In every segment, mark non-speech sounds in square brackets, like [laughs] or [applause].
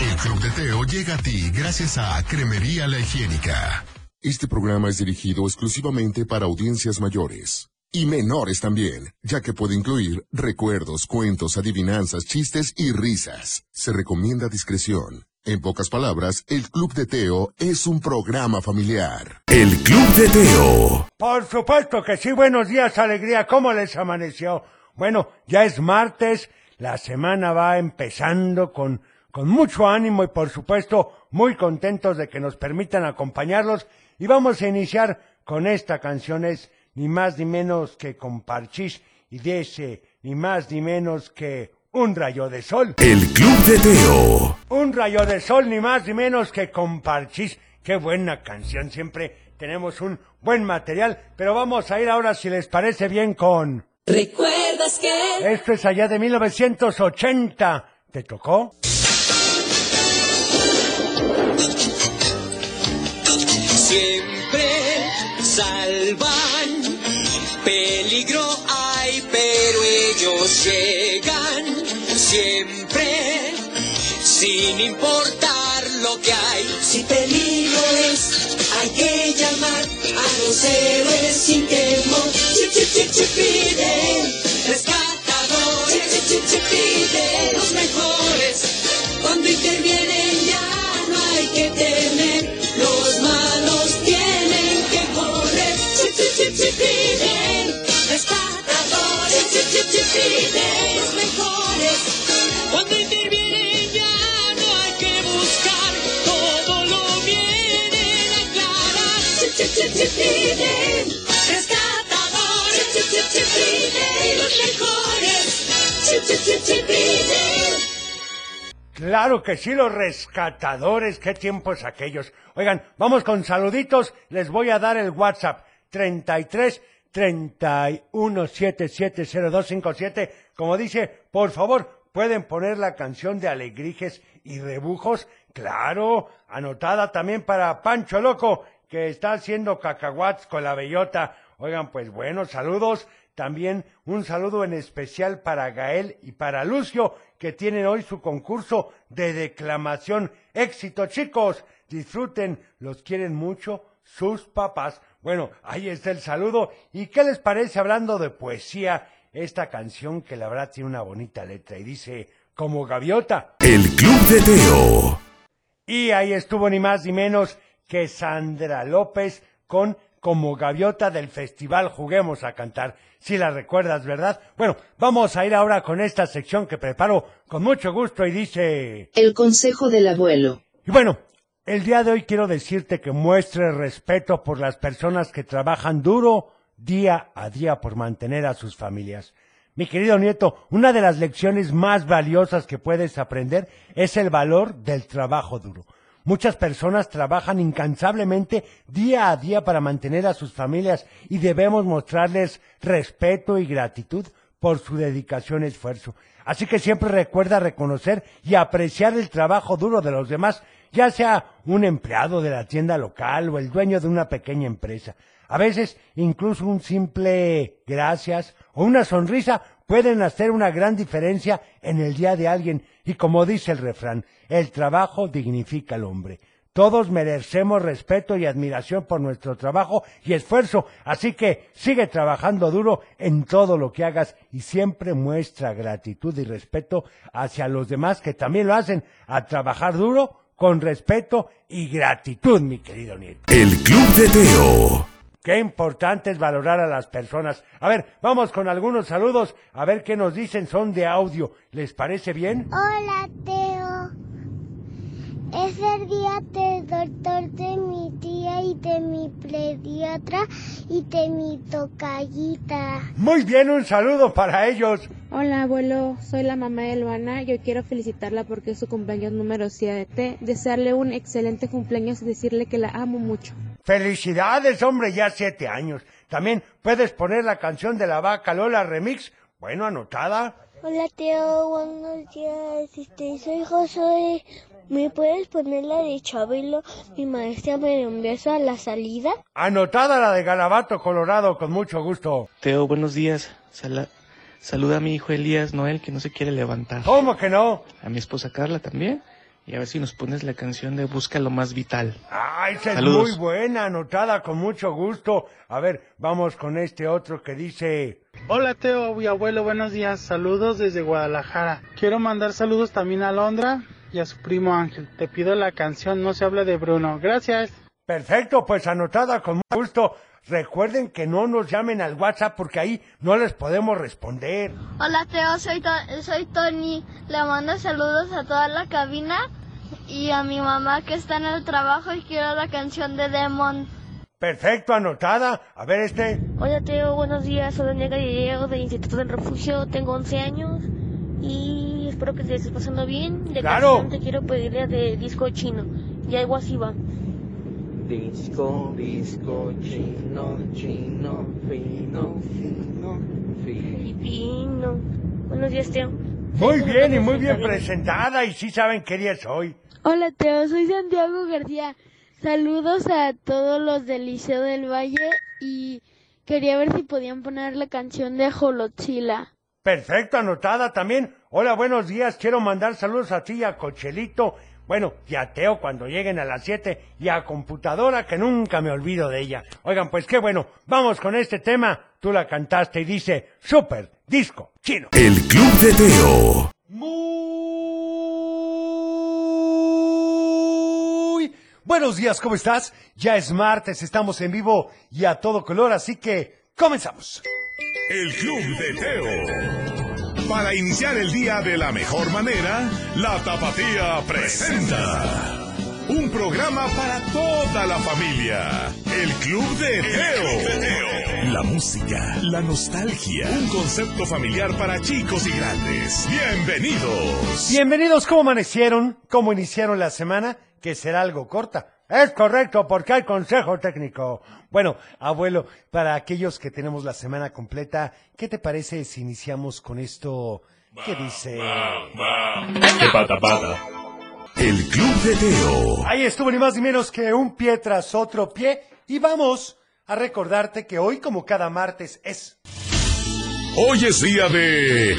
El Club de Teo llega a ti gracias a Cremería La Higiénica. Este programa es dirigido exclusivamente para audiencias mayores. Y menores también, ya que puede incluir recuerdos, cuentos, adivinanzas, chistes y risas. Se recomienda discreción. En pocas palabras, el Club de Teo es un programa familiar. El Club de Teo. Por supuesto que sí, buenos días, alegría, ¿cómo les amaneció? Bueno, ya es martes, la semana va empezando con, con mucho ánimo y por supuesto muy contentos de que nos permitan acompañarlos y vamos a iniciar con esta canción, es ni más ni menos que con Parchís y dice ni más ni menos que un rayo de sol. El Club de Teo. Un rayo de sol, ni más ni menos que con Parchís. Qué buena canción, siempre tenemos un buen material, pero vamos a ir ahora, si les parece bien, con... ¿Recuerdas que? Esto es allá de 1980. ¿Te tocó? Siempre salvan, peligro hay, pero ellos llegan siempre, sin importar lo que hay. Si peligro es, hay que llamar a los héroes sin temor. Chip, chip, chip, Claro que sí, los rescatadores, qué tiempos aquellos. Oigan, vamos con saluditos, les voy a dar el WhatsApp 33 31 77 0257. Como dice, por favor, pueden poner la canción de Alegrijes y Rebujos, claro, anotada también para Pancho Loco, que está haciendo cacahuats con la bellota. Oigan, pues buenos saludos. También un saludo en especial para Gael y para Lucio, que tienen hoy su concurso de declamación. Éxito, chicos. Disfruten, los quieren mucho sus papás. Bueno, ahí está el saludo. ¿Y qué les parece hablando de poesía? Esta canción que la verdad tiene una bonita letra y dice, como gaviota. El Club de Teo. Y ahí estuvo ni más ni menos que Sandra López con Como Gaviota del Festival Juguemos a Cantar. Si la recuerdas, ¿verdad? Bueno, vamos a ir ahora con esta sección que preparo con mucho gusto y dice... El consejo del abuelo. Y bueno, el día de hoy quiero decirte que muestres respeto por las personas que trabajan duro día a día por mantener a sus familias. Mi querido nieto, una de las lecciones más valiosas que puedes aprender es el valor del trabajo duro. Muchas personas trabajan incansablemente día a día para mantener a sus familias y debemos mostrarles respeto y gratitud por su dedicación y esfuerzo. Así que siempre recuerda reconocer y apreciar el trabajo duro de los demás, ya sea un empleado de la tienda local o el dueño de una pequeña empresa. A veces incluso un simple gracias o una sonrisa pueden hacer una gran diferencia en el día de alguien y como dice el refrán, el trabajo dignifica al hombre. Todos merecemos respeto y admiración por nuestro trabajo y esfuerzo, así que sigue trabajando duro en todo lo que hagas y siempre muestra gratitud y respeto hacia los demás que también lo hacen a trabajar duro con respeto y gratitud, mi querido nieto. El Club de Teo. Qué importante es valorar a las personas. A ver, vamos con algunos saludos, a ver qué nos dicen, son de audio. ¿Les parece bien? Hola, Teo. Es el día del doctor de mi tía y de mi pediatra y de mi tocallita. Muy bien, un saludo para ellos. Hola abuelo, soy la mamá de Luana. Yo quiero felicitarla porque es su cumpleaños número 7. Desearle un excelente cumpleaños y decirle que la amo mucho. Felicidades, hombre, ya siete años. También puedes poner la canción de la vaca Lola Remix. Bueno, anotada. Hola, Teo. Buenos días. Este, soy Josué. ¿Me puedes poner la de Chabelo? Mi maestra me dio un beso a la salida. Anotada la de Galabato, Colorado, con mucho gusto. Teo, buenos días. Sala- saluda a mi hijo Elías Noel, que no se quiere levantar. ¿Cómo que no? A mi esposa Carla también. y a ver si nos pones la canción de Busca lo más vital. Ah, esa es muy buena, anotada con mucho gusto. A ver, vamos con este otro que dice... Hola Teo y abuelo, buenos días. Saludos desde Guadalajara. Quiero mandar saludos también a Londra y a su primo Ángel. Te pido la canción No se habla de Bruno. Gracias. Perfecto, pues anotada con mucho gusto. Recuerden que no nos llamen al WhatsApp porque ahí no les podemos responder. Hola Teo, soy, To- soy Tony. Le mando saludos a toda la cabina y a mi mamá que está en el trabajo y quiero la canción de Demon. Perfecto, anotada. A ver este. Hola Teo, buenos días. Soy Daniela Gallego del Instituto del Refugio. Tengo 11 años y espero que te estés pasando bien. De ¡Claro! canción te quiero pedir la de disco chino. Y algo así va. Disco, disco, chino, chino, fino, fino, fino. Filipino. Buenos días, Teo. Muy bien y muy bien presentada y sí saben qué día es hoy. Hola Teo, soy Santiago García. Saludos a todos los del Liceo del Valle y quería ver si podían poner la canción de Jolotzila. Perfecto, anotada también. Hola, buenos días. Quiero mandar saludos a ti y a Cochelito. Bueno, y a Teo cuando lleguen a las 7 y a Computadora que nunca me olvido de ella. Oigan, pues qué bueno. Vamos con este tema. Tú la cantaste y dice Super Disco Chino. El Club de Teo. Muy buenos días, ¿cómo estás? Ya es martes, estamos en vivo y a todo color, así que comenzamos. El Club de Teo. Para iniciar el día de la mejor manera, la Tapatía presenta un programa para toda la familia. El Club de Teo. La música, la nostalgia, un concepto familiar para chicos y grandes. Bienvenidos. Bienvenidos, ¿cómo amanecieron? ¿Cómo iniciaron la semana? Que será algo corta. Es correcto, porque hay consejo técnico. Bueno, abuelo, para aquellos que tenemos la semana completa, ¿qué te parece si iniciamos con esto? ¿Qué dice? El Club de Teo. Ahí estuvo ni más ni menos que un pie tras otro pie. Y vamos a recordarte que hoy, como cada martes, es Hoy es día de...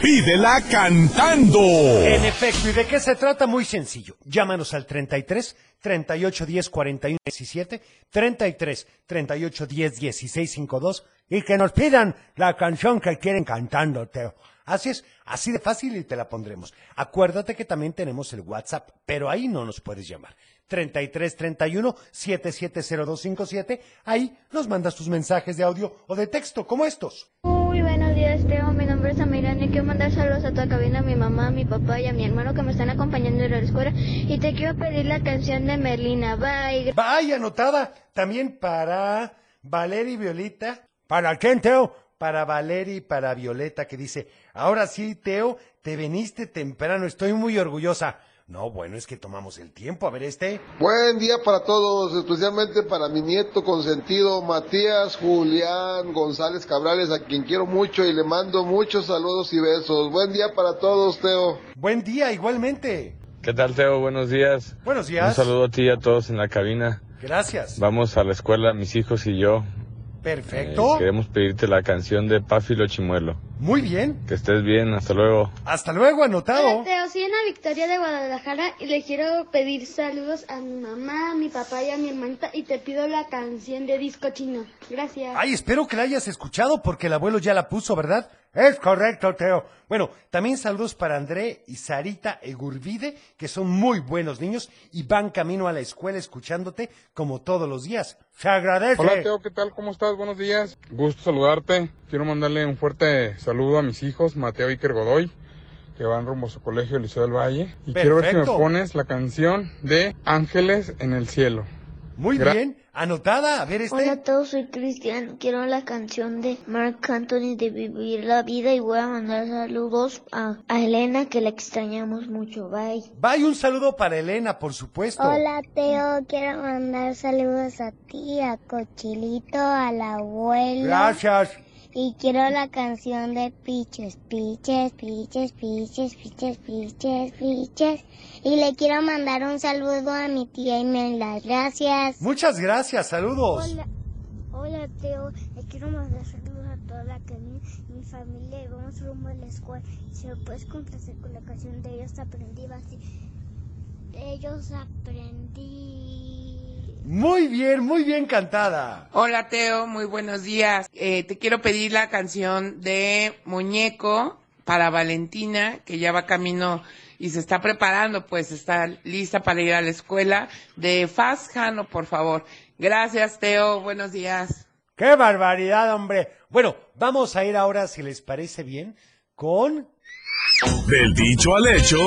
Pídela cantando. En efecto, ¿y de qué se trata? Muy sencillo. Llámanos al 33 38 10 41 17, 33 38 10 16 52 y que nos pidan la canción que quieren cantando, Teo. Así es, así de fácil y te la pondremos. Acuérdate que también tenemos el WhatsApp, pero ahí no nos puedes llamar. 33 31 770257, ahí nos mandas tus mensajes de audio o de texto como estos. Muy buenos días Teo, mi nombre y quiero mandar saludos a toda cabina, a mi mamá, a mi papá y a mi hermano que me están acompañando en la escuela y te quiero pedir la canción de Merlina. Bye. Vaya, anotada. También para Valeria y Violeta. ¿Para quién, Teo? Para Valeria y para Violeta, que dice, ahora sí, Teo, te veniste temprano, estoy muy orgullosa. No, bueno, es que tomamos el tiempo. A ver, este. Buen día para todos, especialmente para mi nieto consentido Matías Julián González Cabrales, a quien quiero mucho y le mando muchos saludos y besos. Buen día para todos, Teo. Buen día, igualmente. ¿Qué tal, Teo? Buenos días. Buenos días. Un saludo a ti y a todos en la cabina. Gracias. Vamos a la escuela, mis hijos y yo. Perfecto. Eh, queremos pedirte la canción de Páfilo Chimuelo. Muy bien. Que estés bien, hasta luego. Hasta luego, anotado. Teo, soy Ana Victoria de Guadalajara y le quiero pedir saludos a mi mamá, a mi papá y a mi hermanita y te pido la canción de disco chino. Gracias. Ay, espero que la hayas escuchado porque el abuelo ya la puso, ¿verdad? Es correcto, Teo. Bueno, también saludos para André y Sarita Egurbide, que son muy buenos niños y van camino a la escuela escuchándote como todos los días. Se agradece. Hola Teo, ¿qué tal? ¿Cómo estás? Buenos días. Gusto saludarte. Quiero mandarle un fuerte saludo a mis hijos, Mateo y Iker Godoy, que van rumbo a su colegio Liceo del Valle. Y quiero ver si me pones la canción de Ángeles en el cielo. Muy Gra- bien, anotada. A ver este. Hola a todos, soy Cristian. Quiero la canción de Mark Anthony de Vivir la Vida y voy a mandar saludos a, a Elena que la extrañamos mucho. Bye. Vaya un saludo para Elena, por supuesto. Hola Teo, quiero mandar saludos a ti, a Cochilito, al abuelo. Gracias. Y quiero la canción de Piches, Piches, Piches, Piches, Piches, Piches, Piches. Y le quiero mandar un saludo a mi tía Imelda. Gracias. Muchas gracias, saludos. Hola, hola Teo, le quiero mandar saludos a toda la mi familia y vamos rumbo a la escuela. Si me puedes complacer con la canción de ellos aprendí así. ellos aprendí. Muy bien, muy bien cantada. Hola Teo, muy buenos días. Eh, te quiero pedir la canción de Muñeco para Valentina, que ya va camino y se está preparando, pues está lista para ir a la escuela. De Fast Jano, por favor. Gracias Teo, buenos días. ¡Qué barbaridad, hombre! Bueno, vamos a ir ahora, si les parece bien, con... Del dicho al hecho.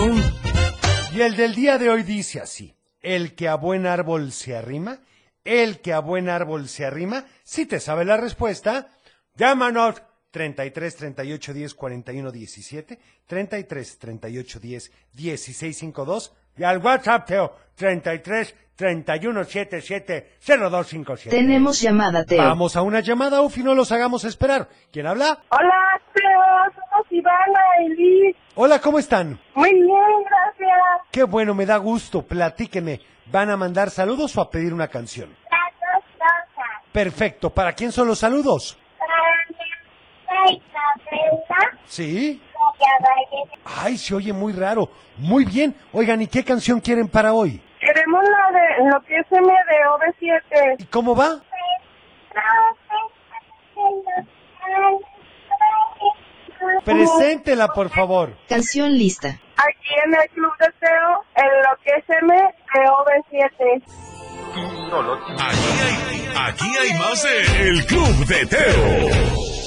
Y el del día de hoy dice así. El que a buen árbol se arrima, el que a buen árbol se arrima, si te sabe la respuesta, llámanos 33 38 10 41 17, 33 38 10 16 52 y al WhatsApp, Teo, 33 31 77 0257. Tenemos llamada, Teo. Vamos a una llamada, Ufi, no los hagamos esperar. ¿Quién habla? Hola, Teo, somos Ivana y Liz. Hola, ¿cómo están? Muy bien, gracias. Qué bueno, me da gusto, platíquenme. ¿Van a mandar saludos o a pedir una canción? Las dos cosas. Perfecto, ¿para quién son los saludos? Para mi ¿Sí? Ay, se oye muy raro. Muy bien. Oigan, ¿y qué canción quieren para hoy? Queremos la de lo que es M de OV7. ¿Y cómo va? Preséntela, por favor. Canción lista. Aquí en el Club de Teo, en lo que es M de OV7. Aquí hay, aquí hay más de El Club de Teo.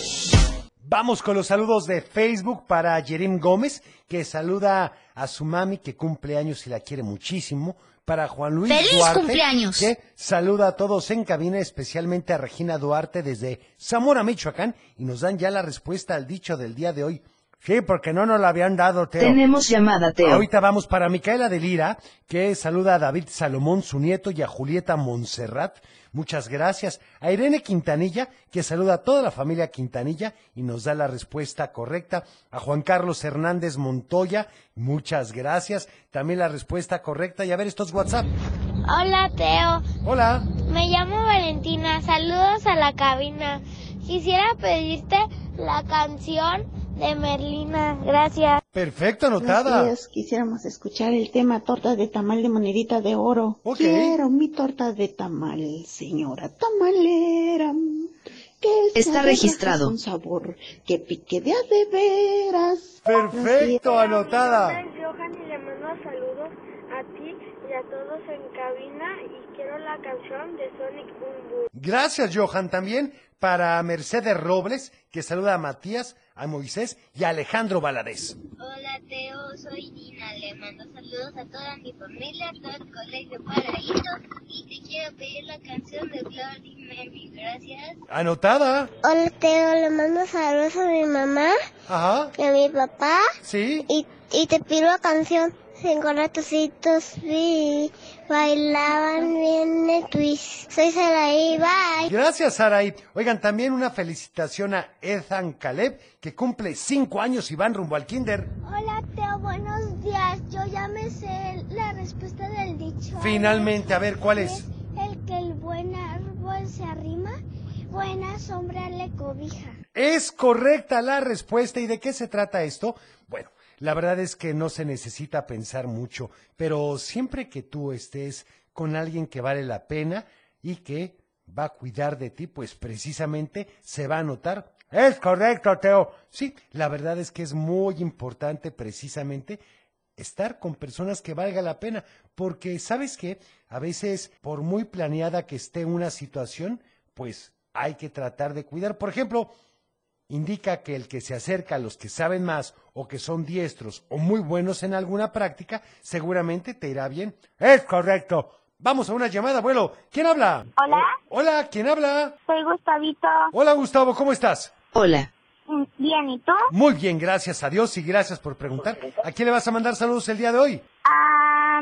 Vamos con los saludos de Facebook para Yerim Gómez, que saluda a su mami que cumple años y la quiere muchísimo. Para Juan Luis ¡Feliz Duarte, cumpleaños! que saluda a todos en cabina, especialmente a Regina Duarte desde Zamora, Michoacán, y nos dan ya la respuesta al dicho del día de hoy. Sí, porque no nos la habían dado, Teo. Tenemos llamada, Teo. Ahorita vamos para Micaela de Lira, que saluda a David Salomón, su nieto, y a Julieta Montserrat. Muchas gracias. A Irene Quintanilla, que saluda a toda la familia Quintanilla y nos da la respuesta correcta. A Juan Carlos Hernández Montoya, muchas gracias. También la respuesta correcta. Y a ver estos WhatsApp. Hola, Teo. Hola. Me llamo Valentina. Saludos a la cabina. Quisiera pedirte la canción de Merlina. Gracias. Perfecto, anotada. Días. Quisiéramos escuchar el tema torta de tamal de monedita de oro. Ok. Quiero mi torta de tamal, señora tamalera. Que Está registrado. Con sabor, que pique de a de veras. Perfecto, anotada. Johan y le mando saludos a ti a todos en cabina y quiero la canción de Sonic Boom Boom. Gracias, Johan. También para Mercedes Robles, que saluda a Matías, a Moisés y a Alejandro Valadez. Hola, Teo. Soy Dina. Le mando saludos a toda mi familia, a todo el colegio Paraíso y te quiero pedir la canción de Bloody Mary. Gracias. Anotada. Hola, Teo. Le mando saludos a mi mamá Ajá. y a mi papá. Sí. Y, y te pido la canción. Cinco ratositos vi, bailaban bien el twist. Soy Saraí, bye. Gracias, Saraí. Oigan, también una felicitación a Ethan Caleb, que cumple cinco años y van rumbo al kinder. Hola, Teo. Buenos días. Yo ya me sé la respuesta del dicho. Finalmente, a ver, ¿cuál es? El que el buen árbol se arrima, buena sombra le cobija. Es correcta la respuesta. ¿Y de qué se trata esto? Bueno, la verdad es que no se necesita pensar mucho, pero siempre que tú estés con alguien que vale la pena y que va a cuidar de ti, pues precisamente se va a notar. Es correcto, Teo. Sí, la verdad es que es muy importante precisamente estar con personas que valga la pena, porque sabes que a veces por muy planeada que esté una situación, pues hay que tratar de cuidar. Por ejemplo, indica que el que se acerca a los que saben más o que son diestros o muy buenos en alguna práctica, seguramente te irá bien. Es correcto. Vamos a una llamada, abuelo. ¿Quién habla? Hola. Hola, ¿quién habla? Soy Gustavito. Hola, Gustavo, ¿cómo estás? Hola. Bien, ¿y tú? Muy bien, gracias a Dios y gracias por preguntar. ¿A quién le vas a mandar saludos el día de hoy? A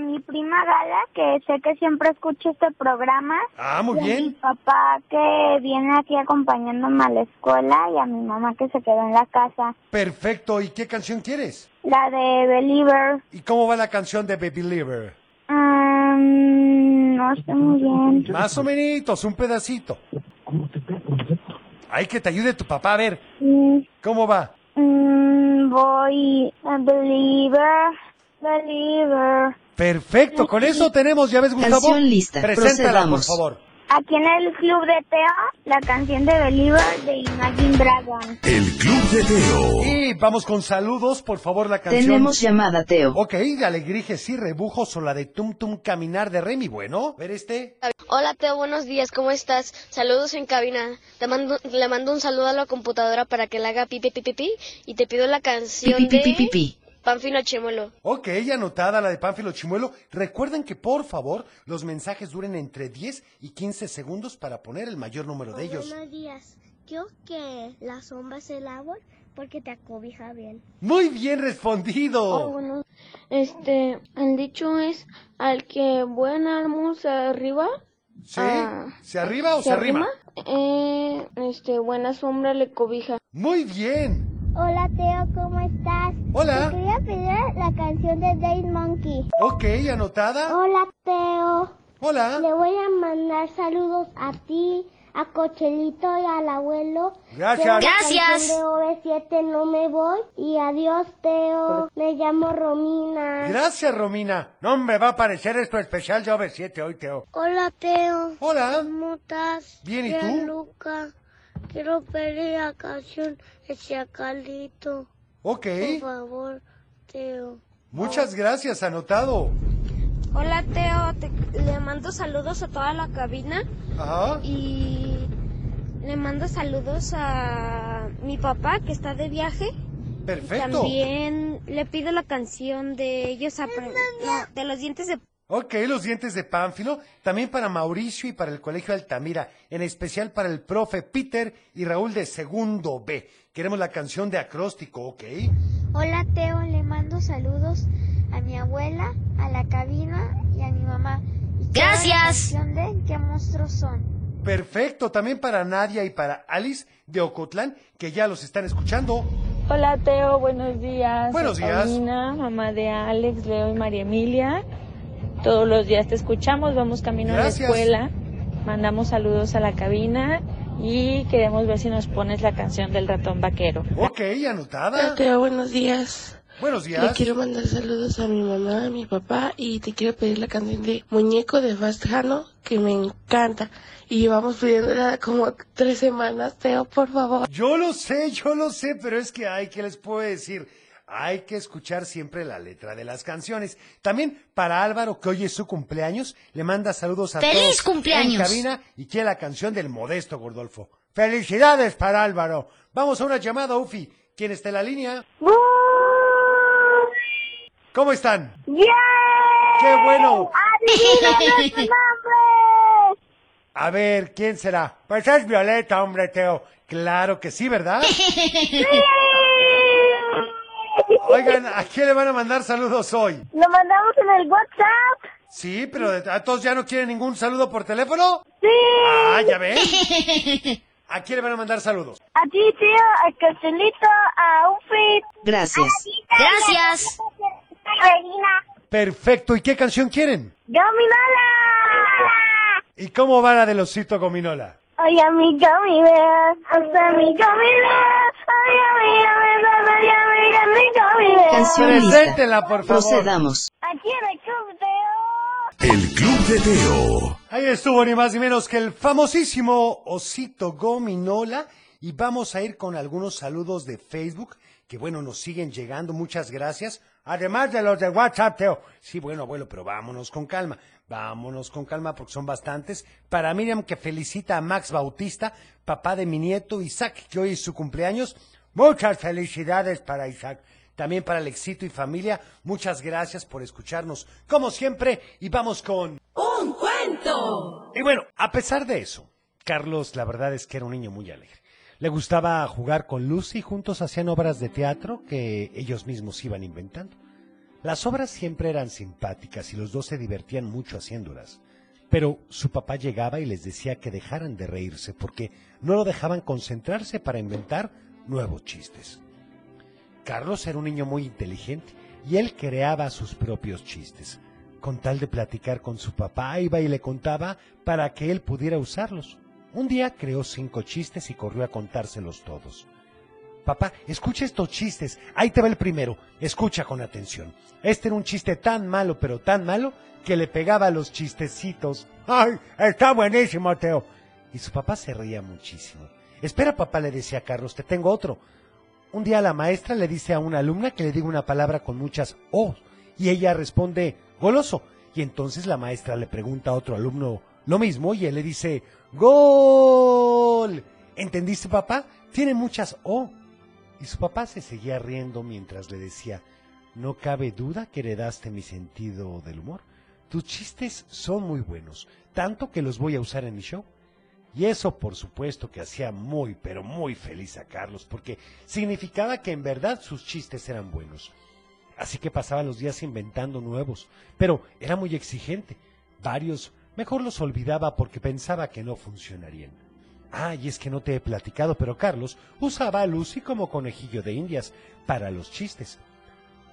mi prima Gala, que sé que siempre escucha este programa. Ah, muy y a mi bien. papá, que viene aquí acompañándome a la escuela. Y a mi mamá, que se quedó en la casa. Perfecto. ¿Y qué canción quieres? La de Believer. ¿Y cómo va la canción de Baby Believer? Mm, no sé muy bien. Más o menos, un pedacito. Ay, que te ayude tu papá a ver. ¿Cómo va? mm, voy a Believer, Believer. Perfecto, con eso tenemos, ya ves, Gustavo. Canción lista, Preséntala, por favor. Aquí en el club de Teo, la canción de Believer de Imagine Dragon. El Club de Teo. Y vamos con saludos, por favor, la canción. Tenemos llamada, Teo. Ok, de Alegrijes y Rebujos o la de Tum Tum Caminar de Remy. Bueno, ver este. Hola Teo, buenos días, ¿cómo estás? Saludos en cabina. Te mando, le mando un saludo a la computadora para que le haga pipi pipi pipi y te pido la canción Pi, pi, pi, de pi, pi. Panfilo Chimuelo. Ok, anotada la de Pánfilo Chimuelo. Recuerden que, por favor, los mensajes duren entre 10 y 15 segundos para poner el mayor número de ellos. Buenos días. Quiero que la sombra es el árbol porque te acobija bien. Muy bien respondido. bueno, este, el dicho es al que buen amo se arriba. ¿Sí? ah, ¿Se arriba o se, arrima? Eh, este, buena sombra le cobija. Muy bien. Hola Teo, ¿cómo estás? Hola. Te quería pedir la canción de Dave Monkey. Ok, anotada. Hola Teo. Hola. Le voy a mandar saludos a ti, a Cochelito y al abuelo. Gracias. La Gracias. de OV7 No Me Voy. Y adiós Teo. Me llamo Romina. Gracias, Romina. No me va a parecer esto especial de OV7 hoy, Teo. Hola Teo. Hola. ¿Cómo estás? Bien, ¿y tú? Luca. Quiero pedir la canción de Chacalito. Ok. Por favor, Teo. Muchas gracias, anotado. Hola Teo, te- le mando saludos a toda la cabina Ajá. y le mando saludos a mi papá que está de viaje. Perfecto. También le pido la canción de ellos apre- no, de los dientes de Ok, los dientes de Pánfilo, también para Mauricio y para el Colegio Altamira, en especial para el profe Peter y Raúl de Segundo B. Queremos la canción de acróstico, ¿ok? Hola Teo, le mando saludos a mi abuela, a la cabina y a mi mamá. Y quiero la Gracias. canción de ¿Qué monstruos son? Perfecto, también para Nadia y para Alice de Ocotlán, que ya los están escuchando. Hola Teo, buenos días. Buenos días. Paulina, mamá de Alex, Leo y María Emilia. Todos los días te escuchamos, vamos camino Gracias. a la escuela. Mandamos saludos a la cabina y queremos ver si nos pones la canción del ratón vaquero. Ok, anotada. Teo, buenos días. Buenos días. Le quiero mandar saludos a mi mamá, a mi papá y te quiero pedir la canción de Muñeco de Fast Jano que me encanta. Y llevamos pidiéndola como tres semanas, Teo, por favor. Yo lo sé, yo lo sé, pero es que hay, ¿qué les puedo decir? Hay que escuchar siempre la letra de las canciones. También para Álvaro, que hoy es su cumpleaños, le manda saludos a ¡Feliz todos cumpleaños! en cabina y quiere la canción del modesto Gordolfo. ¡Felicidades para Álvaro! Vamos a una llamada, Ufi. ¿Quién está en la línea? ¿Cómo están? ¡Bien! ¡Qué bueno! ¡Adivina nuestro nombre! A ver, ¿quién será? Pues es Violeta, hombre, Teo. Claro que sí, ¿verdad? [laughs] Oigan, ¿a quién le van a mandar saludos hoy? Lo mandamos en el WhatsApp. Sí, pero ¿a todos ya no quieren ningún saludo por teléfono? Sí. Ah, ya ven. [laughs] ¿A quién le van a mandar saludos? A ti, tío, a Cochelito, a Ufit. Gracias. Gracias. Regina. Perfecto, ¿y qué canción quieren? ¡Gominola! ¿Y cómo va la del osito gominola? Oye, mi gummy bear, hasta mi gummy bear. Oye, mi gummy bear, oye, mi gummy gummy bear. Canción lista. Preséntela, por favor. Procedamos. Aquí en el club de El Club de Teo. Ahí estuvo ni más ni menos que el famosísimo osito gominola. Y vamos a ir con algunos saludos de Facebook, que bueno, nos siguen llegando, muchas gracias. Además de los de WhatsApp, Teo. Sí, bueno, abuelo, pero vámonos con calma. Vámonos con calma porque son bastantes. Para Miriam, que felicita a Max Bautista, papá de mi nieto Isaac, que hoy es su cumpleaños. Muchas felicidades para Isaac. También para Alexito y familia, muchas gracias por escucharnos, como siempre, y vamos con... ¡Un cuento! Y bueno, a pesar de eso, Carlos la verdad es que era un niño muy alegre. Le gustaba jugar con Lucy y juntos hacían obras de teatro que ellos mismos iban inventando. Las obras siempre eran simpáticas y los dos se divertían mucho haciéndolas. Pero su papá llegaba y les decía que dejaran de reírse porque no lo dejaban concentrarse para inventar nuevos chistes. Carlos era un niño muy inteligente y él creaba sus propios chistes. Con tal de platicar con su papá, iba y le contaba para que él pudiera usarlos. Un día creó cinco chistes y corrió a contárselos todos. Papá, escucha estos chistes. Ahí te va el primero. Escucha con atención. Este era un chiste tan malo, pero tan malo, que le pegaba a los chistecitos. ¡Ay, está buenísimo, Teo! Y su papá se reía muchísimo. Espera, papá, le decía a Carlos, te tengo otro. Un día la maestra le dice a una alumna que le diga una palabra con muchas O, y ella responde, goloso. Y entonces la maestra le pregunta a otro alumno lo mismo, y él le dice, gol. ¿Entendiste, papá? Tiene muchas O. Y su papá se seguía riendo mientras le decía, no cabe duda que heredaste mi sentido del humor. Tus chistes son muy buenos, tanto que los voy a usar en mi show. Y eso, por supuesto, que hacía muy, pero muy feliz a Carlos, porque significaba que en verdad sus chistes eran buenos. Así que pasaba los días inventando nuevos, pero era muy exigente. Varios mejor los olvidaba porque pensaba que no funcionarían. Ah, y es que no te he platicado, pero Carlos usaba a Lucy como conejillo de indias para los chistes.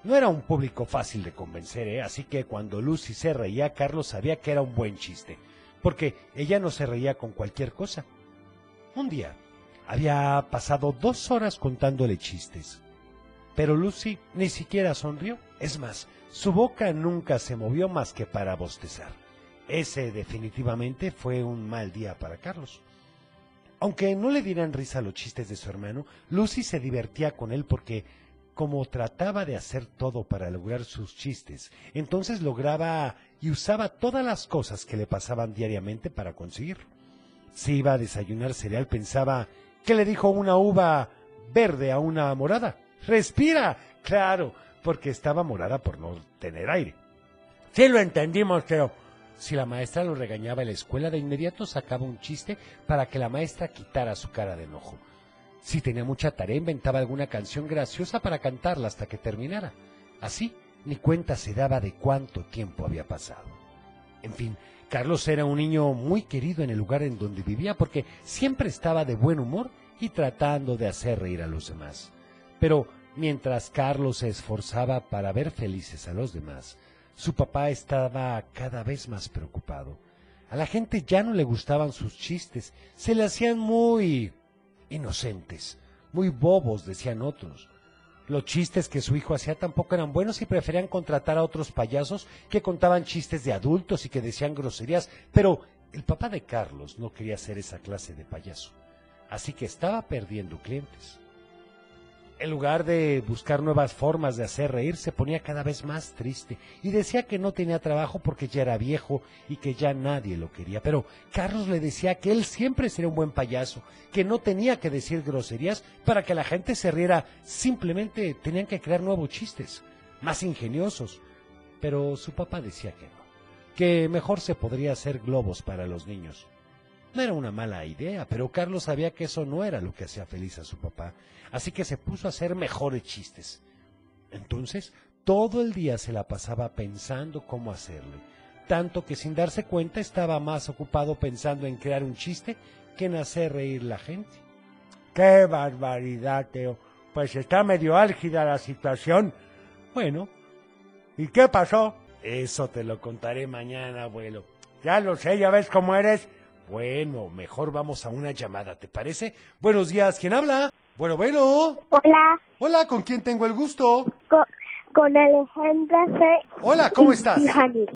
No era un público fácil de convencer, ¿eh? así que cuando Lucy se reía, Carlos sabía que era un buen chiste, porque ella no se reía con cualquier cosa. Un día, había pasado dos horas contándole chistes, pero Lucy ni siquiera sonrió. Es más, su boca nunca se movió más que para bostezar. Ese definitivamente fue un mal día para Carlos. Aunque no le dieran risa los chistes de su hermano, Lucy se divertía con él porque como trataba de hacer todo para lograr sus chistes, entonces lograba y usaba todas las cosas que le pasaban diariamente para conseguirlo. Si iba a desayunar cereal, pensaba que le dijo una uva verde a una morada. ¡Respira! Claro, porque estaba morada por no tener aire. Sí lo entendimos, Teo. Si la maestra lo regañaba en la escuela, de inmediato sacaba un chiste para que la maestra quitara su cara de enojo. Si tenía mucha tarea, inventaba alguna canción graciosa para cantarla hasta que terminara. Así, ni cuenta se daba de cuánto tiempo había pasado. En fin, Carlos era un niño muy querido en el lugar en donde vivía porque siempre estaba de buen humor y tratando de hacer reír a los demás. Pero mientras Carlos se esforzaba para ver felices a los demás, su papá estaba cada vez más preocupado. A la gente ya no le gustaban sus chistes, se le hacían muy inocentes, muy bobos, decían otros. Los chistes que su hijo hacía tampoco eran buenos y preferían contratar a otros payasos que contaban chistes de adultos y que decían groserías, pero el papá de Carlos no quería ser esa clase de payaso, así que estaba perdiendo clientes. En lugar de buscar nuevas formas de hacer reír, se ponía cada vez más triste y decía que no tenía trabajo porque ya era viejo y que ya nadie lo quería. Pero Carlos le decía que él siempre sería un buen payaso, que no tenía que decir groserías para que la gente se riera, simplemente tenían que crear nuevos chistes, más ingeniosos. Pero su papá decía que no, que mejor se podría hacer globos para los niños. No era una mala idea, pero Carlos sabía que eso no era lo que hacía feliz a su papá, así que se puso a hacer mejores chistes. Entonces, todo el día se la pasaba pensando cómo hacerle, tanto que sin darse cuenta estaba más ocupado pensando en crear un chiste que en hacer reír la gente. ¡Qué barbaridad, Teo! Pues está medio álgida la situación. Bueno, ¿y qué pasó? Eso te lo contaré mañana, abuelo. Ya lo sé, ya ves cómo eres. Bueno, mejor vamos a una llamada, ¿te parece? Buenos días, ¿quién habla? Bueno, bueno. Hola, Hola, ¿con quién tengo el gusto? con, con Alejandra C. Hola, ¿cómo estás?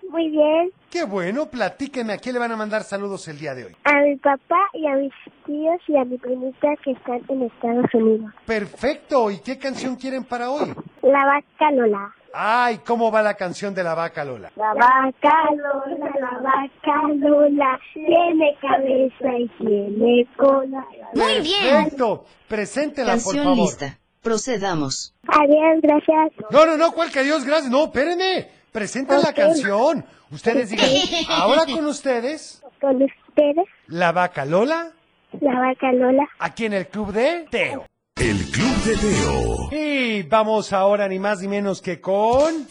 Muy bien. Qué bueno, platíquenme, ¿a quién le van a mandar saludos el día de hoy? A mi papá y a mis tíos y a mi primita que están en Estados Unidos. Perfecto, ¿y qué canción quieren para hoy? La vaca Lola. Ay, ¿cómo va la canción de la vaca Lola? La vaca Lola, la vaca Lola, tiene cabeza y tiene cola. Perfecto, preséntela, por Canción favor. lista. Procedamos. Adiós, gracias. No, no, no, ¿cuál que Dios, gracias? No, espérenme, presenten la canción. Ustedes digan, [laughs] ahora con ustedes, Con ustedes, la vaca Lola, la vaca Lola. aquí en el club de Teo. El Club de Teo. Y vamos ahora ni más ni menos que con...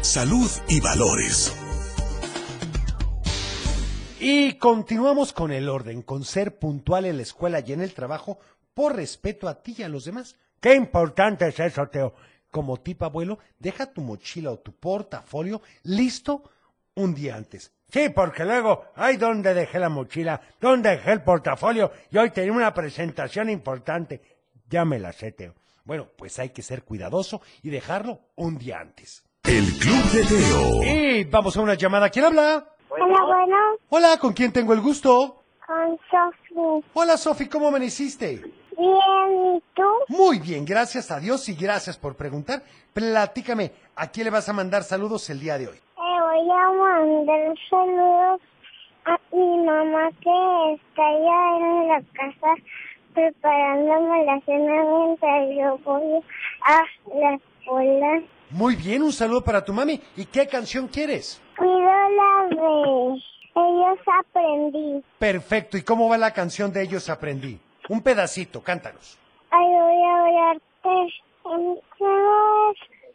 Salud y valores. Y continuamos con el orden, con ser puntual en la escuela y en el trabajo por respeto a ti y a los demás. Qué importante es eso, Teo. Como tipo abuelo, deja tu mochila o tu portafolio listo un día antes. Sí, porque luego, ay, ¿dónde dejé la mochila? ¿Dónde dejé el portafolio? Y hoy tenía una presentación importante. Ya me la sé, Teo. Bueno, pues hay que ser cuidadoso y dejarlo un día antes. El Club de Teo. Y vamos a una llamada. ¿Quién habla? Hola, bueno, Hola, ¿con quién tengo el gusto? con Sofi. Hola, Sofi, ¿cómo amaneciste? Bien, ¿y tú? Muy bien, gracias a Dios y gracias por preguntar. Platícame, ¿a quién le vas a mandar saludos el día de hoy? Eh, voy a mandar saludos a mi mamá que está allá en la casa preparándome la cena mientras yo voy a la escuela. Muy bien, un saludo para tu mami. ¿Y qué canción quieres? Cuido la de ellos aprendí. Perfecto, ¿y cómo va la canción de ellos aprendí? Un pedacito, cántanos. Ay, voy a hablarte en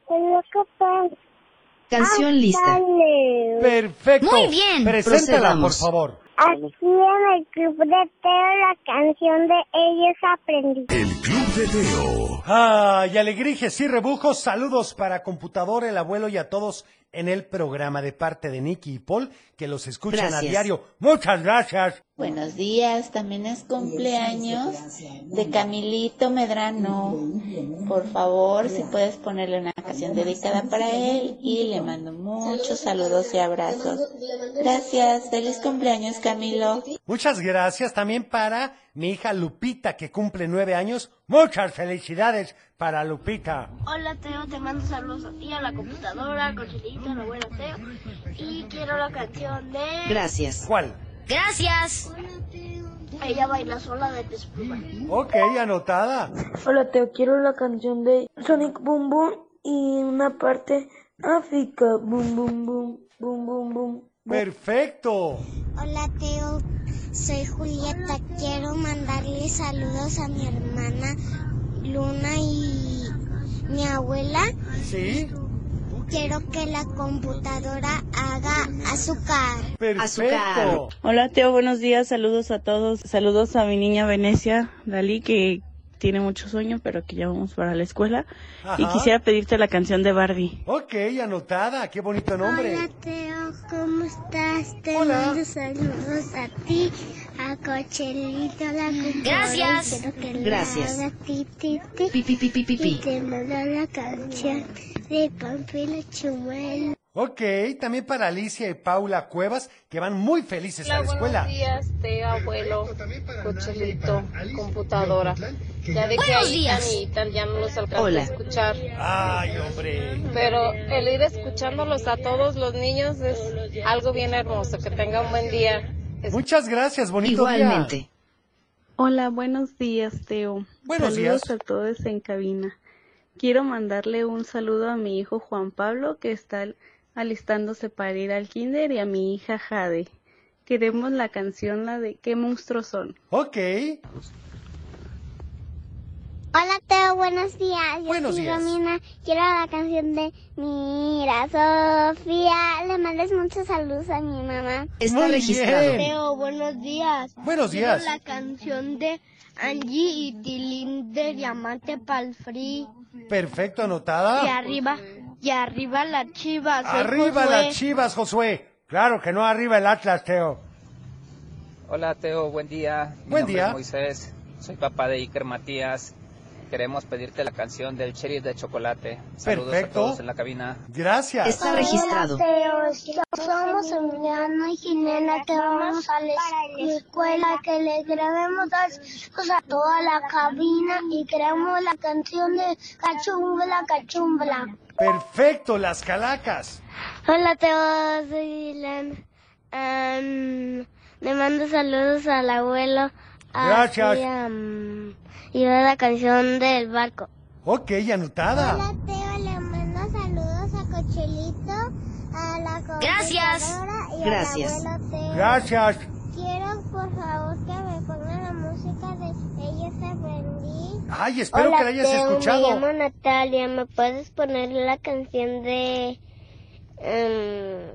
es lo que pasa. Canción lista. Dale. Perfecto. Muy bien, Preséntala, por favor. Aquí en el club de Teo la canción de ellos aprendí. El Club de Teo. Ay, alegrijes y rebujos, saludos para computadora, el abuelo y a todos en el programa de parte de Nicky y Paul que los escuchan a diario. Muchas gracias. Buenos días, también es cumpleaños de Camilito Medrano. Por favor, si puedes ponerle una canción dedicada para él y le mando muchos saludos y abrazos. Gracias, feliz cumpleaños Camilo. Muchas gracias también para mi hija Lupita que cumple nueve años. Muchas felicidades para Lupita. Hola Teo, te mando saludos a ti, a la computadora, al cochelito, a la abuela Teo. Y quiero la canción de... Gracias. ¿Cuál? Gracias. Ella baila sola de Pez Pluma. Ok, anotada. Hola Teo, quiero la canción de Sonic Boom Boom y una parte África Boom Boom Boom Boom Boom Boom. Perfecto. Hola Teo, soy Julieta. Quiero mandarle saludos a mi hermana Luna y mi abuela. ¿Sí? Quiero que la computadora haga azúcar. Perfecto. Hola Teo, buenos días, saludos a todos, saludos a mi niña Venecia Dalí que tiene mucho sueño pero que ya vamos para la escuela y Ajá. quisiera pedirte la canción de Barbie. Ok, anotada. Qué bonito nombre. Hola Teo, ¿cómo estás? Te Hola. mando saludos a ti, a Cochelito, a la. Gracias. Que Gracias. haga ti, ti, ti. Pi, pi, pi, pi, pi, pi. Y te mando la canción de Pampilo Chumuelo. Ok, también para Alicia y Paula Cuevas que van muy felices a la escuela. días, Teo, abuelo, cochelito, computadora. Ya de que Buenos ahí días. tan y tan ya no los alcanzo Hola. a escuchar. Ay, hombre. Pero el ir escuchándolos a todos los niños es algo bien hermoso. Que tenga un buen día. Muchas gracias, bonito día. Igualmente. Hola, buenos días Teo. Buenos saludos días. a todos en cabina. Quiero mandarle un saludo a mi hijo Juan Pablo que está alistándose para ir al kinder y a mi hija Jade. Queremos la canción, la de ¿Qué monstruos son? Ok. Hola Teo, buenos días. Yo Buenos soy días. Romina. Quiero la canción de Mira Sofía. Le mandes muchos saludos a mi mamá. Está Muy registrado. bien. Teo, buenos días. Buenos Quiero días. la canción de Angie y Tilín de Diamante Pal Free. Perfecto, Y anotada. arriba, y arriba la chiva. soy Arriba Josué. las chivas, Josué. Claro que no, arriba el Atlas, Teo. Hola Teo, buen día. Mi Buen día. es Moisés, soy papá de Iker Matías. Queremos pedirte la canción del cherry de chocolate. Saludos Perfecto. a todos en la cabina. Gracias. Está registrado. Hola Teo, somos Emiliano y Jimena que vamos a la escuela que le saludos a toda la cabina y queremos la canción de Cachumbla, Cachumbla. Perfecto, las calacas. Hola Teo, soy Dylan. Am, le mando saludos al abuelo. a- Gracias. Y, am, y a la canción del barco. Ok, anotada. Hola Teo, le mando saludos a Cochelito, a la Gracias. y Gracias. al abuelo Teo. Gracias. Quiero por favor que me pongan la música de Ellos Aprendí. Ay, espero Hola, que la hayas Teo, escuchado. Me llamo Natalia, ¿me puedes poner la canción de em,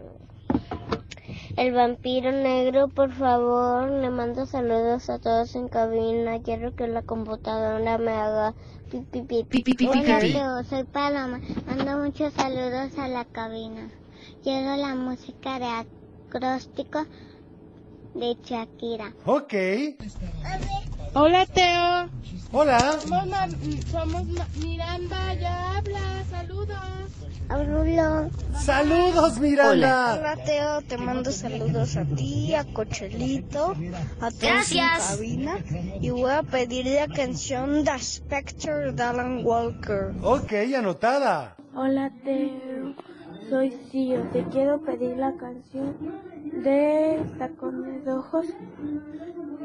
El vampiro negro, por favor? Le mando saludos a todos en cabina. Quiero que la computadora me haga pi pi pi. Pi, Hola. Teo, soy Paloma. Mando muchos saludos a la cabina. Quiero la música de acróstico de Shakira. Ok. Hola, Teo. Hola. Somos, Ma- somos Ma- Miranda, ya habla, saludos. Hola. Saludos, Miranda. Hola Teo, te mando saludos a ti, a Cochelito, a todos Gracias. en cabina y voy a pedir la canción The Spectre de Alan Walker. Ok, anotada. Hola, Teo. Soy Cío. Te quiero pedir la canción de Tacones de Ojos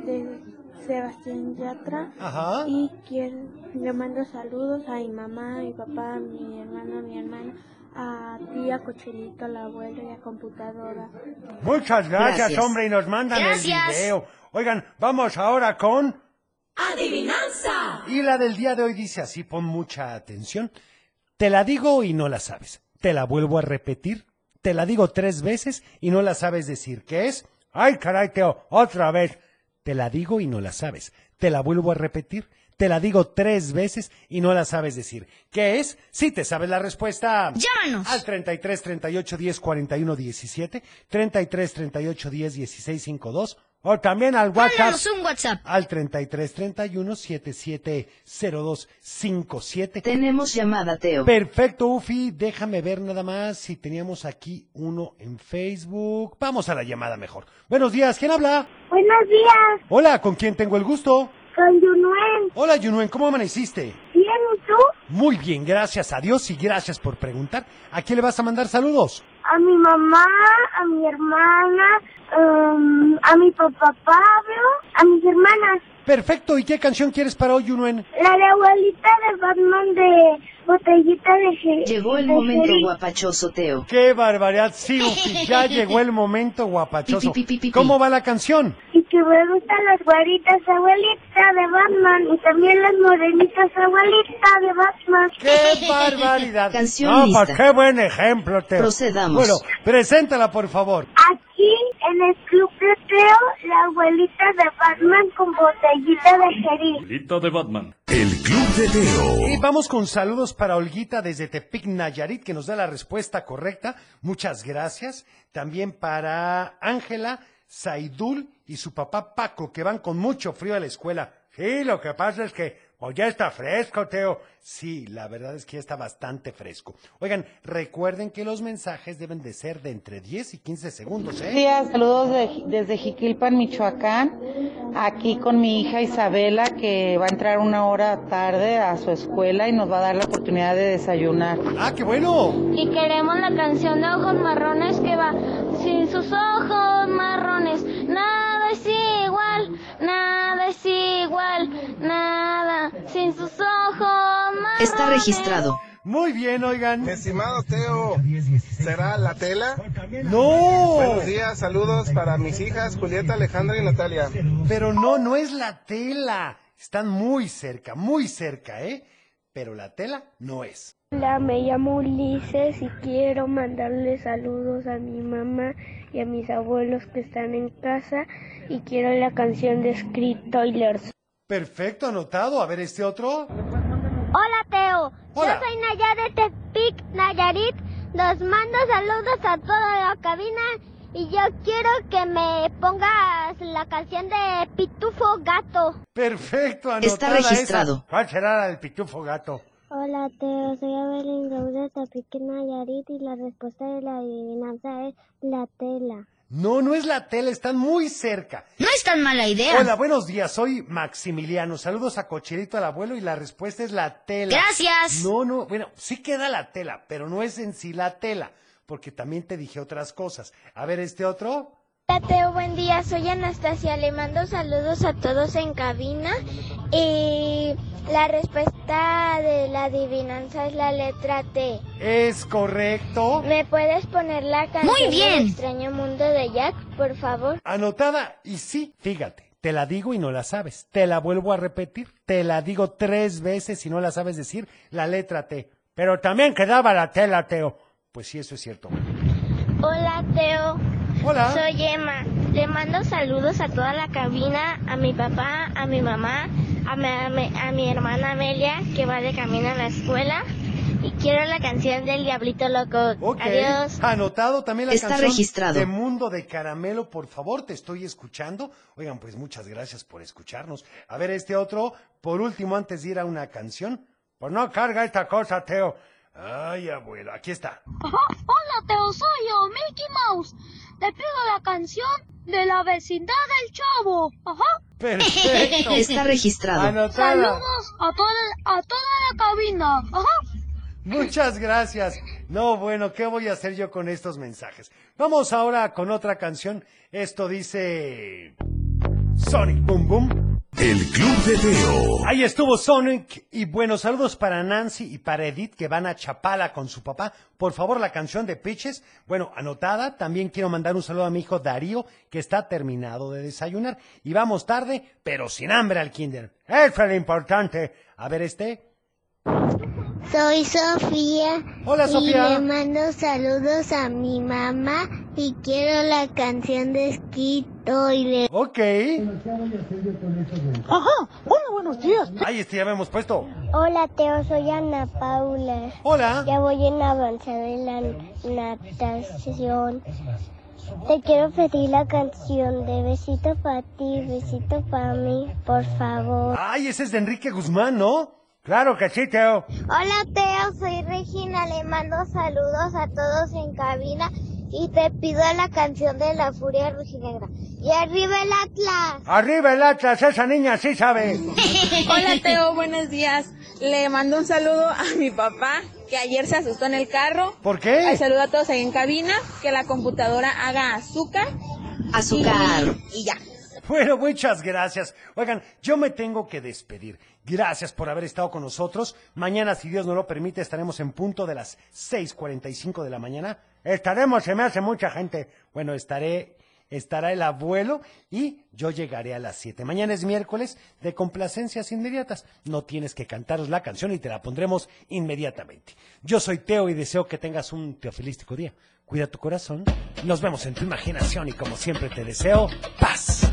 de Sebastián Yatra. Ajá. Y quiero, le mando saludos a mi mamá, a mi papá, a mi hermano, a mi hermana, a ti, a Cochelito, a la abuela y a computadora. Muchas gracias, Gracias. hombre, y nos mandan Gracias. el video. Oigan, vamos ahora con... ¡Adivinanza! Y la del día de hoy dice así, pon mucha atención. Te la digo y no la sabes. Te la vuelvo a repetir. Te la digo tres veces y no la sabes decir. ¿Qué es? Ay, caray, Teo, otra vez. Te la digo y no la sabes. Te la vuelvo a repetir. Te la digo tres veces y no la sabes decir. ¿Qué es? Si te sabes la respuesta. Llámanos. Al 33 38 10 41 17, 33 38 10 16 52 o también al WhatsApp. Un WhatsApp. Al 33 31 77 02 57. Tenemos llamada, Teo. Perfecto, Ufi. Déjame ver nada más si teníamos aquí uno en Facebook. Vamos a la llamada mejor. Buenos días, ¿quién habla? Buenos días, Hola, ¿con quién tengo el gusto? con Yunuen. Hola, Yunuen, ¿cómo amaneciste? ¿Bien y tú? Muy bien, gracias a Dios y gracias por preguntar. ¿A quién le vas a mandar saludos? A mi mamá, a mi hermana, um, a mi papá Pablo, a mis hermanas. Perfecto, ¿y qué canción quieres para hoy, Yunuen? La de abuelita de Batman de botellita de ge- Llegó el de momento guapachoso, Teo. ¡Qué barbaridad! Sí, Ufi, ya [laughs] llegó el momento guapachoso. Pi, pi, pi, pi, pi. ¿Cómo va la canción? Y que me gustan las guaritas abuelita de Batman y también las morenitas abuelita de Batman. ¡Qué [laughs] barbaridad! Canción no, lista. pues qué buen ejemplo, Teo. Procedamos. Bueno, preséntala, por favor. Aquí en el club de Teo, la abuelita de Batman con botellita de Jerry. Abuelita de Batman. El Club de Teo. Y vamos con saludos para Olguita desde Tepic Nayarit, que nos da la respuesta correcta. Muchas gracias. También para Ángela, Saidul y su papá Paco, que van con mucho frío a la escuela. Sí, lo que pasa es que pues ya está fresco, Teo. Sí, la verdad es que ya está bastante fresco. Oigan, recuerden que los mensajes deben de ser de entre 10 y 15 segundos, ¿eh? Días, saludos de- desde Jiquilpan, Michoacán. Aquí con mi hija Isabela, que va a entrar una hora tarde a su escuela y nos va a dar la oportunidad de desayunar. ¡Ah, qué bueno! Y queremos la canción de ojos marrones que va Está registrado. Muy bien, oigan. Estimado Teo, ¿será la tela? ¡No! Buenos días, saludos para mis hijas Julieta, Alejandra y Natalia. Pero no, no es la tela. Están muy cerca, muy cerca, ¿eh? Pero la tela no es. Hola, me llamo Ulises y quiero mandarle saludos a mi mamá y a mis abuelos que están en casa y quiero la canción de Street Toilers. Perfecto, anotado. A ver, este otro. Hola Teo, Hola. yo soy Naya de Tepic, Nayarit. Nos mando saludos a toda la cabina y yo quiero que me pongas la canción de Pitufo Gato. Perfecto, anotada Está registrado. esa. ¿Cuál será la del pitufo gato? Hola Teo, soy Abelín Raúl de Tepic, Nayarit y la respuesta de la adivinanza es la tela. No, no es la tela, están muy cerca. No es tan mala idea. Hola, buenos días, soy Maximiliano. Saludos a Cocherito al abuelo y la respuesta es la tela. Gracias. No, no, bueno, sí queda la tela, pero no es en sí la tela, porque también te dije otras cosas. A ver, este otro. Hola Teo, buen día. Soy Anastasia. Le mando saludos a todos en cabina. Y la respuesta de la adivinanza es la letra T. Es correcto. ¿Me puedes poner la canción Muy bien. del extraño mundo de Jack, por favor? Anotada, y sí, fíjate, te la digo y no la sabes. Te la vuelvo a repetir. Te la digo tres veces y no la sabes decir la letra T. Pero también quedaba la tela, Teo. Pues sí, eso es cierto. Hola Teo. Hola. Soy Emma. Le mando saludos a toda la cabina, a mi papá, a mi mamá, a mi, a mi- a mi hermana Amelia, que va de camino a la escuela. y quiero la canción del Diablito Loco. Adiós. Anotado también la Está canción registrado. de Mundo de Caramelo, por favor, te estoy escuchando. Oigan, pues muchas gracias por escucharnos. A ver, este otro, por último, antes de ir a una canción. Pues no carga esta cosa, Teo. Ay, abuelo, aquí está. [laughs] Hola, Teo, soy yo, Mickey Mouse. Te pido la canción de la vecindad del chavo. Ajá. Perfecto. [laughs] Está registrado. Anotada. Saludos a toda, a toda la cabina. Ajá. Muchas gracias. No, bueno, ¿qué voy a hacer yo con estos mensajes? Vamos ahora con otra canción. Esto dice... Sonic Boom Boom. El Club de Teo. Ahí estuvo Sonic y buenos saludos para Nancy y para Edith que van a Chapala con su papá. Por favor, la canción de Pitches, bueno, anotada. También quiero mandar un saludo a mi hijo Darío que está terminado de desayunar. Y vamos tarde, pero sin hambre al kinder. Eso es lo importante. A ver este. Soy Sofía. Hola, Sofía. Y le mando saludos a mi mamá y quiero la canción de Esquito de... Ok. Ajá. Hola, buenos días. Ahí este ya hemos puesto. Hola Teo, soy Ana Paula. Hola. Ya voy en avanzada en la natación. Te quiero pedir la canción de besito para ti, besito para mí, por favor. Ay, ese es de Enrique Guzmán, ¿no? Claro que sí, Teo. Hola Teo, soy Regina, le mando saludos a todos en cabina y te pido la canción de la furia rojinegra. Y arriba el Atlas. Arriba el Atlas, esa niña sí sabe. [laughs] Hola Teo, buenos días. Le mando un saludo a mi papá que ayer se asustó en el carro. ¿Por qué? Al saludo a todos ahí en cabina, que la computadora haga azúcar. Azúcar. Y, y ya. Bueno, muchas gracias. Oigan, yo me tengo que despedir. Gracias por haber estado con nosotros. Mañana, si Dios nos lo permite, estaremos en punto de las 6.45 de la mañana. Estaremos, se me hace mucha gente. Bueno, estaré, estará el abuelo y yo llegaré a las 7. Mañana es miércoles de complacencias inmediatas. No tienes que cantaros la canción y te la pondremos inmediatamente. Yo soy Teo y deseo que tengas un teofilístico día. Cuida tu corazón. Nos vemos en tu imaginación y como siempre te deseo paz.